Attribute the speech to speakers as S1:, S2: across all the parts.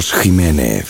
S1: Carlos Jiménez.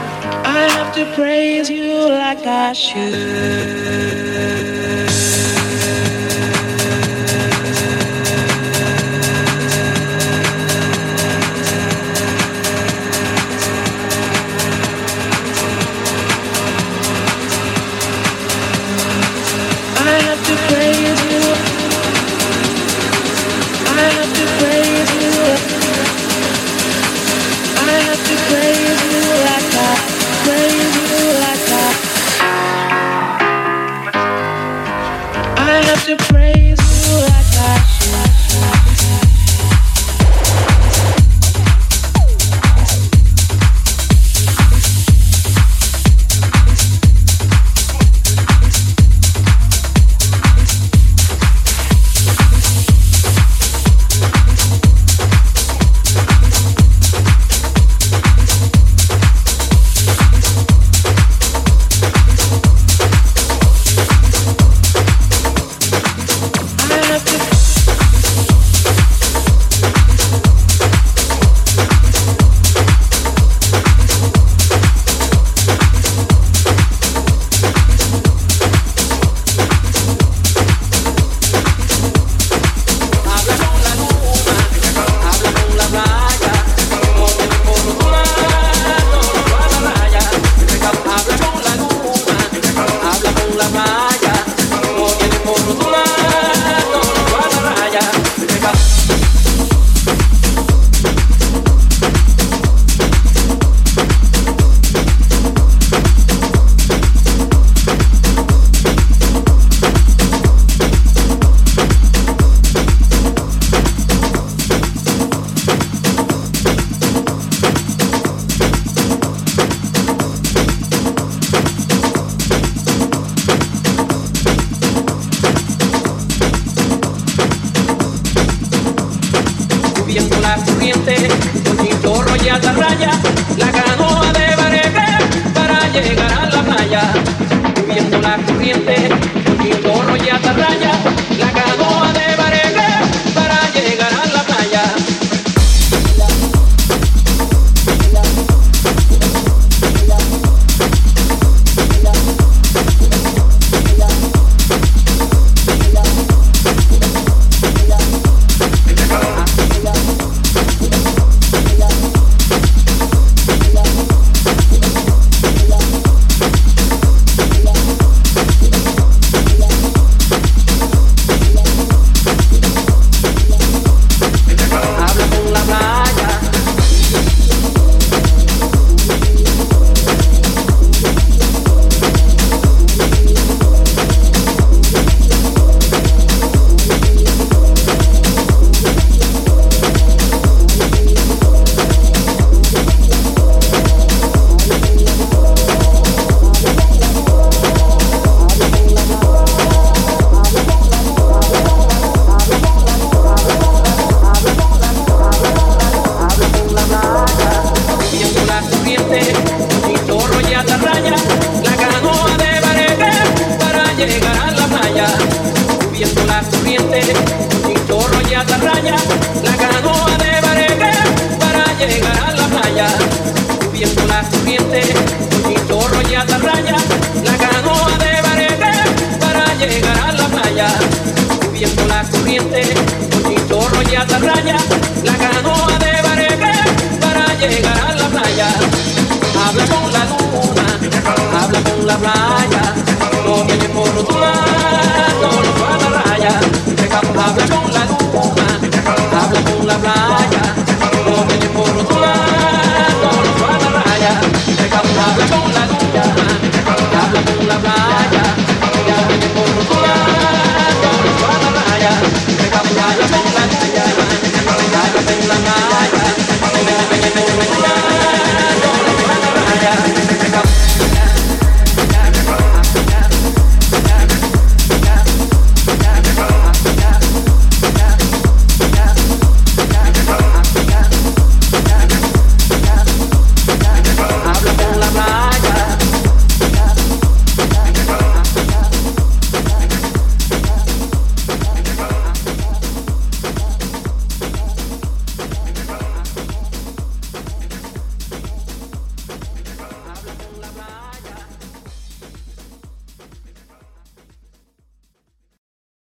S2: I have to praise you like I should.